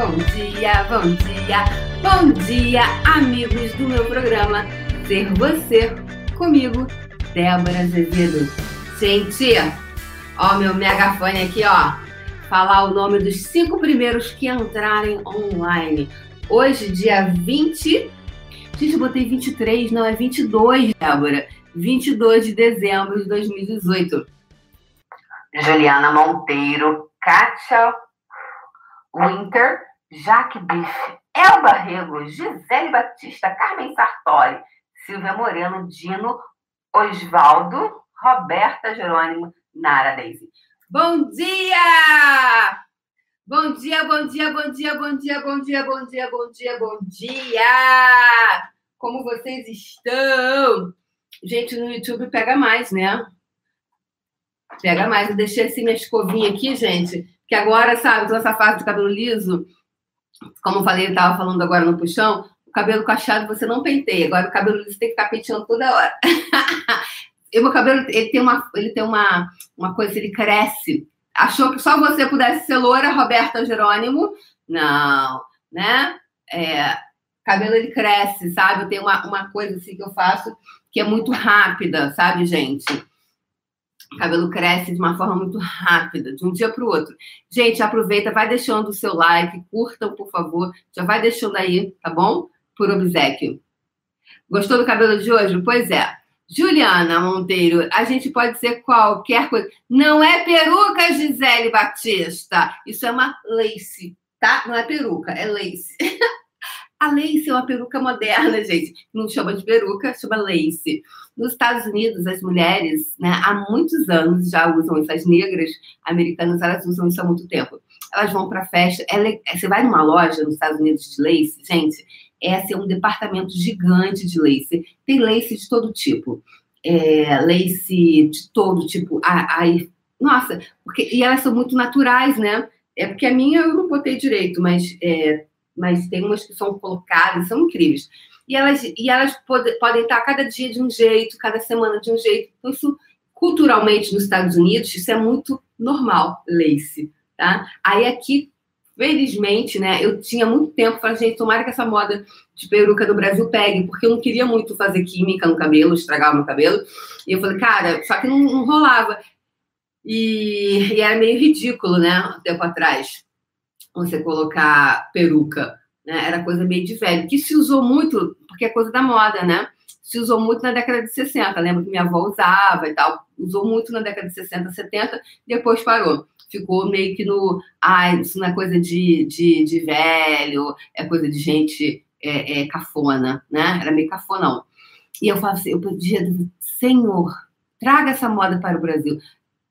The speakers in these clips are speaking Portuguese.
bom dia, bom dia, bom dia, amigos do meu programa Ser Você, comigo, Débora Azevedo. Gente, ó, meu megafone aqui, ó, falar o nome dos cinco primeiros que entrarem online. Hoje, dia 20. Gente, eu botei 23, não, é 22, Débora. 22 de dezembro de 2018. Juliana Monteiro, Kátia Winter, Jaque Bife, Elba Rego, Gisele Batista, Carmen Sartori, Silvia Moreno, Dino, Osvaldo, Roberta Jerônimo, Nara Daisy. Bom dia! Bom dia, bom dia, bom dia, bom dia, bom dia, bom dia, bom dia, bom dia! Como vocês estão? Gente, no YouTube pega mais, né? Pega mais. Eu deixei assim minha escovinha aqui, gente, que agora, sabe, toda essa fase do cabelo liso, como eu falei, ele estava falando agora no puxão, o cabelo cacheado você não penteia. Agora o cabelo liso tem que ficar penteando toda hora. e meu cabelo, ele tem uma, ele tem uma, uma coisa, ele cresce. Achou que só você pudesse ser loura, Roberta Jerônimo? Não, né? É, cabelo ele cresce, sabe? Tenho uma, uma coisa assim que eu faço que é muito rápida, sabe, gente? O cabelo cresce de uma forma muito rápida, de um dia para o outro. Gente, aproveita, vai deixando o seu like, curtam, por favor. Já vai deixando aí, tá bom? Por obsequio. Gostou do cabelo de hoje? Pois é. Juliana Monteiro, a gente pode ser qualquer coisa. Não é peruca, Gisele Batista. Isso é uma lace, tá? Não é peruca, é lace. A lace é uma peruca moderna, gente. Não chama de peruca, chama lace. Nos Estados Unidos, as mulheres, né, há muitos anos já usam isso. As negras americanas, elas usam isso há muito tempo. Elas vão para festa. É, você vai numa loja nos Estados Unidos de lace, gente, é assim, um departamento gigante de lace. Tem lace de todo tipo. É, lace de todo tipo. Ai, nossa, porque, e elas são muito naturais, né? É porque a minha eu não botei direito, mas é, mas tem umas que são colocadas, são incríveis. E elas, e elas pode, podem estar cada dia de um jeito, cada semana de um jeito. Então, isso, culturalmente, nos Estados Unidos, isso é muito normal, lace, tá? Aí aqui, felizmente, né, eu tinha muito tempo, falei, gente, tomara que essa moda de peruca do Brasil pegue, porque eu não queria muito fazer química no cabelo, estragar o meu cabelo. E eu falei, cara, só que não, não rolava. E, e, era meio ridículo, né, um tempo atrás você colocar peruca. Né? Era coisa meio de velho, que se usou muito, porque é coisa da moda, né? Se usou muito na década de 60. Lembro que minha avó usava e tal. Usou muito na década de 60, 70, depois parou. Ficou meio que no. Ah, isso não é coisa de, de, de velho, é coisa de gente é, é, cafona, né? Era meio cafonão. E eu falava assim, eu podia, Senhor, traga essa moda para o Brasil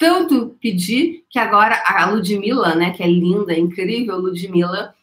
tanto pedir que agora a Ludmilla, né, que é linda, incrível, Ludmilla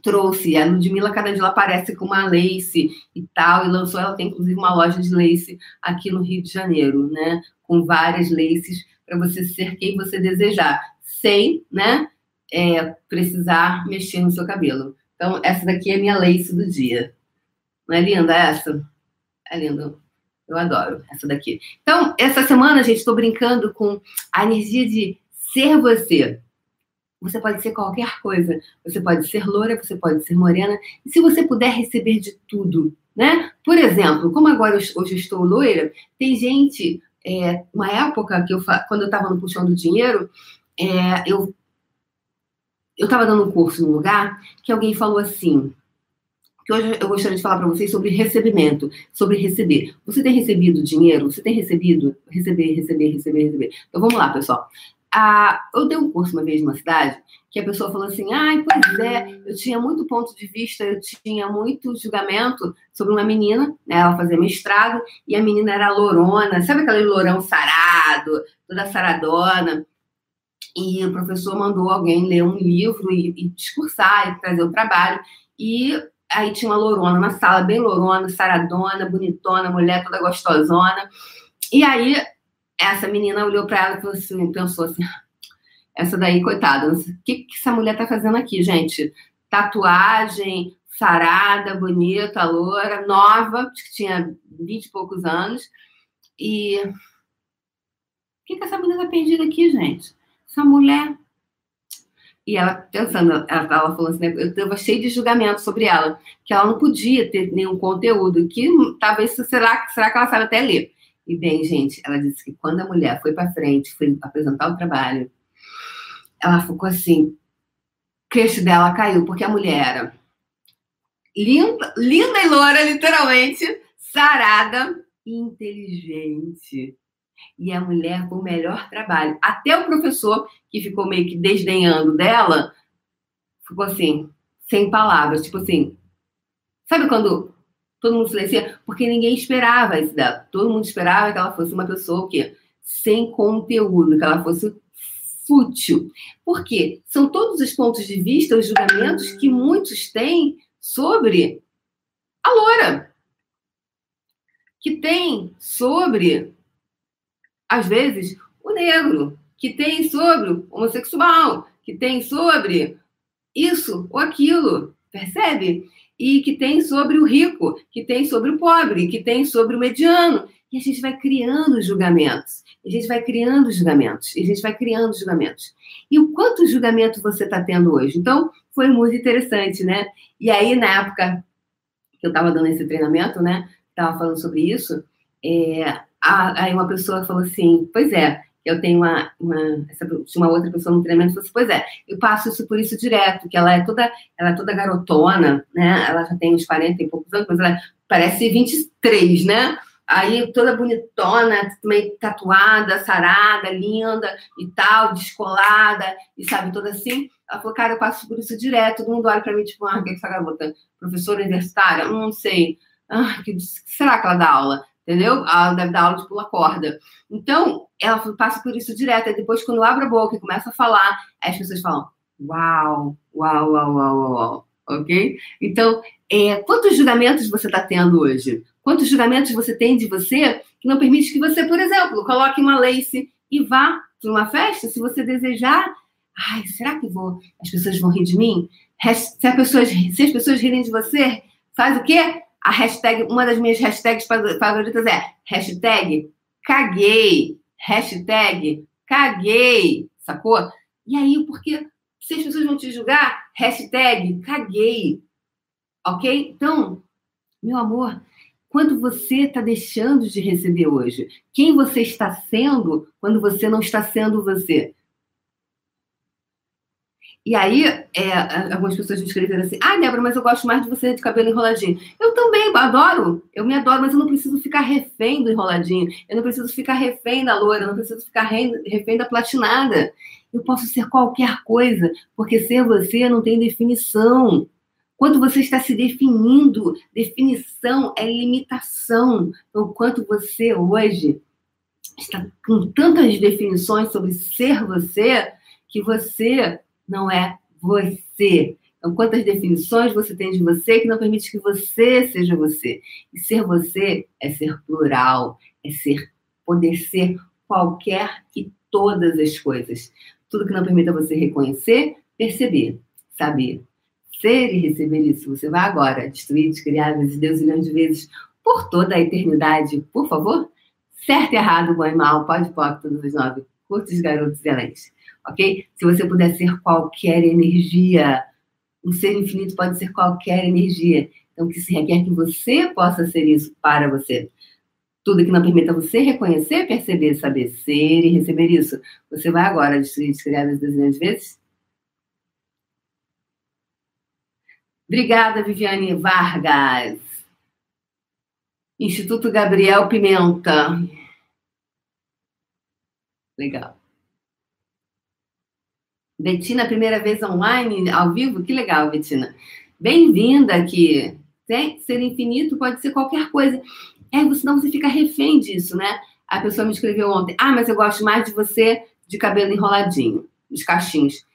trouxe. A Ludmilla cada dia ela aparece com uma lace e tal, e lançou, ela tem inclusive uma loja de lace aqui no Rio de Janeiro, né, com várias laces para você ser quem você desejar, sem, né, é, precisar mexer no seu cabelo. Então, essa daqui é a minha lace do dia. Não é linda essa? É linda. Eu adoro essa daqui. Então, essa semana, gente, estou brincando com a energia de ser você. Você pode ser qualquer coisa. Você pode ser loura, você pode ser morena. E se você puder receber de tudo, né? Por exemplo, como agora hoje estou loira, tem gente, é, uma época que eu, quando eu estava no puxão do dinheiro, é, eu eu estava dando um curso num lugar que alguém falou assim: que hoje eu gostaria de falar para vocês sobre recebimento, sobre receber. Você tem recebido dinheiro? Você tem recebido? Receber, receber, receber, receber. Então vamos lá, pessoal. Ah, eu dei um curso uma vez numa cidade que a pessoa falou assim: ai, pois é, eu tinha muito ponto de vista, eu tinha muito julgamento sobre uma menina, né, ela fazia mestrado, e a menina era lourona, sabe aquele lourão sarado, toda saradona? E o professor mandou alguém ler um livro e, e discursar e trazer o trabalho. E Aí tinha uma lourona na sala, bem lourona, saradona, bonitona, mulher toda gostosona. E aí essa menina olhou para ela e falou assim, pensou assim, essa daí, coitada, o que, que essa mulher tá fazendo aqui, gente? Tatuagem, sarada, bonita, loura, nova, que tinha vinte e poucos anos. E o que, que essa menina tá perdida aqui, gente? Essa mulher E ela pensando, ela, ela falou assim, né, eu estava cheio de julgamento sobre ela, que ela não podia ter nenhum conteúdo, que talvez, será, será que ela sabe até ler? E bem, gente, ela disse que quando a mulher foi para frente, foi apresentar o trabalho, ela ficou assim, queixo dela caiu, porque a mulher era linda, linda e loura, literalmente, sarada e inteligente. E a mulher com o melhor trabalho. Até o professor, que ficou meio que desdenhando dela, ficou assim, sem palavras. Tipo assim, sabe quando todo mundo silencia? Porque ninguém esperava isso dela. Todo mundo esperava que ela fosse uma pessoa o quê? Sem conteúdo, que ela fosse fútil. Por quê? São todos os pontos de vista, os julgamentos que muitos têm sobre a loura. Que tem sobre às vezes, o negro, que tem sobre o homossexual, que tem sobre isso ou aquilo, percebe? E que tem sobre o rico, que tem sobre o pobre, que tem sobre o mediano. E a gente vai criando julgamentos. A gente vai criando julgamentos. A gente vai criando julgamentos. E o quanto julgamento você está tendo hoje? Então, foi muito interessante, né? E aí, na época que eu estava dando esse treinamento, né? Estava falando sobre isso. É, aí uma pessoa falou assim, pois é, eu tenho uma, uma, essa, uma outra pessoa no treinamento falou assim, pois é, eu passo isso por isso direto, que ela é toda, ela é toda garotona, né? Ela já tem uns 40 e poucos anos, mas ela parece 23, né? Aí toda bonitona, meio tatuada, sarada, linda e tal, descolada, e sabe, toda assim. Ela falou, cara, eu passo por isso direto, todo mundo olha pra mim, tipo, ah, o que é essa garota? Professora universitária? Não sei. Ah, que será que ela dá aula? Entendeu? Ela deve dar aula de pula corda. Então, ela passa por isso direto. E depois, quando abre a boca e começa a falar, as pessoas falam: Uau, uau, uau, uau, uau. Ok? Então, é, quantos julgamentos você está tendo hoje? Quantos julgamentos você tem de você que não permite que você, por exemplo, coloque uma lace e vá para uma festa se você desejar? Ai, será que vou? As pessoas vão rir de mim? Se, as pessoas, se as pessoas rirem de você, faz o quê? A hashtag, uma das minhas hashtags favoritas é hashtag caguei, hashtag caguei, sacou? E aí, porque se as pessoas vão te julgar, hashtag caguei, ok? Então, meu amor, quando você está deixando de receber hoje? Quem você está sendo quando você não está sendo você? E aí, é, algumas pessoas me escreveram assim: ah, Débora, mas eu gosto mais de você de cabelo enroladinho. Eu também adoro, eu me adoro, mas eu não preciso ficar refém do enroladinho, eu não preciso ficar refém da loira, eu não preciso ficar refém da platinada. Eu posso ser qualquer coisa, porque ser você não tem definição. Quando você está se definindo, definição é limitação. Então, quanto você hoje está com tantas definições sobre ser você, que você não é você. Então, quantas definições você tem de você que não permite que você seja você? E ser você é ser plural, é ser poder ser qualquer e todas as coisas. Tudo que não permita você reconhecer, perceber, saber. Ser e receber isso. Você vai agora destruir, descriar, vezes Deus milhões de vezes por toda a eternidade, por favor? Certo e errado, bom e mal, pode pode, todos os nove, curtos, garotos e excelentes ok? Se você puder ser qualquer energia, um ser infinito pode ser qualquer energia. Então, que se requer que você possa ser isso para você. Tudo que não permita você reconhecer, perceber, saber ser e receber isso. Você vai agora destruir, descriar as dezenas de vezes? Obrigada, Viviane Vargas. Instituto Gabriel Pimenta. Legal. Betina, primeira vez online, ao vivo? Que legal, Betina. Bem-vinda aqui. Ser infinito pode ser qualquer coisa. É, senão você fica refém disso, né? A pessoa me escreveu ontem: Ah, mas eu gosto mais de você de cabelo enroladinho, os cachinhos.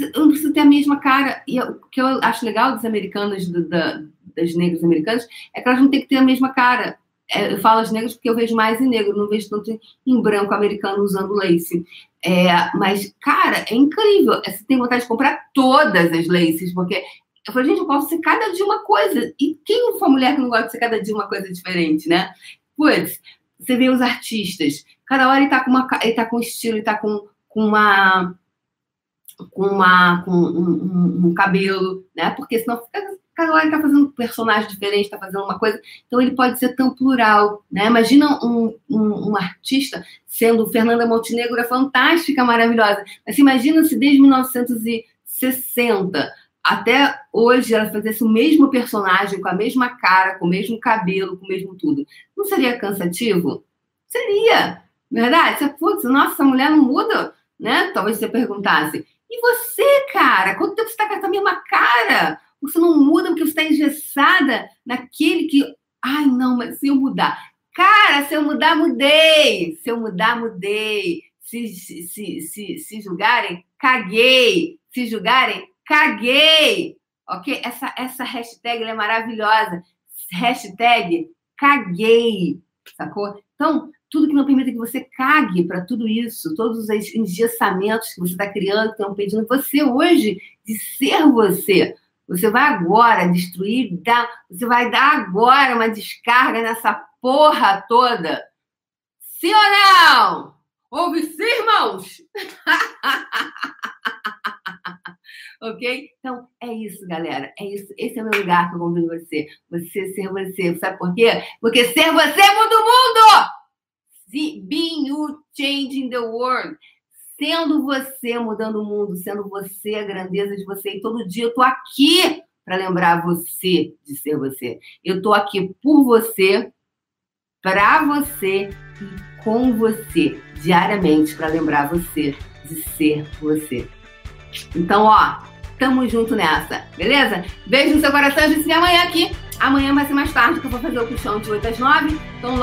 Eu não preciso ter a mesma cara. E o que eu acho legal dos americanos, do, da, das negras americanas, é que elas não têm que ter a mesma cara. É, eu falo as negras porque eu vejo mais em negro, não vejo tanto em branco americano usando lace. É, mas, cara, é incrível. Você tem vontade de comprar todas as laces, porque eu falei, gente, eu posso ser cada dia uma coisa. E quem for mulher que não gosta de ser cada dia uma coisa diferente, né? Putz, você vê os artistas, cada hora ele tá com, uma, ele tá com estilo, ele tá com, com uma com, uma, com um, um, um cabelo, né? Porque senão fica cada hora está fazendo um personagem diferente, está fazendo uma coisa. Então ele pode ser tão plural, né? Imagina um, um, um artista sendo Fernanda Montenegro é fantástica, maravilhosa. Mas imagina se desde 1960 até hoje ela fizesse o mesmo personagem, com a mesma cara, com o mesmo cabelo, com o mesmo tudo. Não seria cansativo? Seria, verdade? Você, putz, nossa, essa mulher não muda, né? Talvez você perguntasse. E você, cara? Quanto tempo você está com a mesma cara? Você não muda porque você está engessada naquele que. Ai, não, mas se eu mudar. Cara, se eu mudar, mudei. Se eu mudar, mudei. Se, se, se, se, se julgarem, caguei. Se julgarem, caguei. Ok? Essa, essa hashtag é maravilhosa. Hashtag caguei. Sacou? Então, tudo que não permita que você cague para tudo isso, todos os engessamentos que você está criando, que estão impedindo você hoje de ser você. Você vai agora destruir, dar, você vai dar agora uma descarga nessa porra toda. Sim ou não? Ouve sim, irmãos? ok? Então, é isso, galera. É isso. Esse é o meu lugar que eu convido você. Você ser você. Sabe por quê? Porque ser você muda o mundo! Being you changing the world sendo você mudando o mundo, sendo você a grandeza de você. E todo dia eu tô aqui para lembrar você de ser você. Eu tô aqui por você, para você e com você diariamente para lembrar você de ser você. Então, ó, tamo junto nessa, beleza? Beijo no seu coração, a gente se vê amanhã aqui. Amanhã vai ser mais tarde que eu vou fazer o puxão de 8 às 9. Então,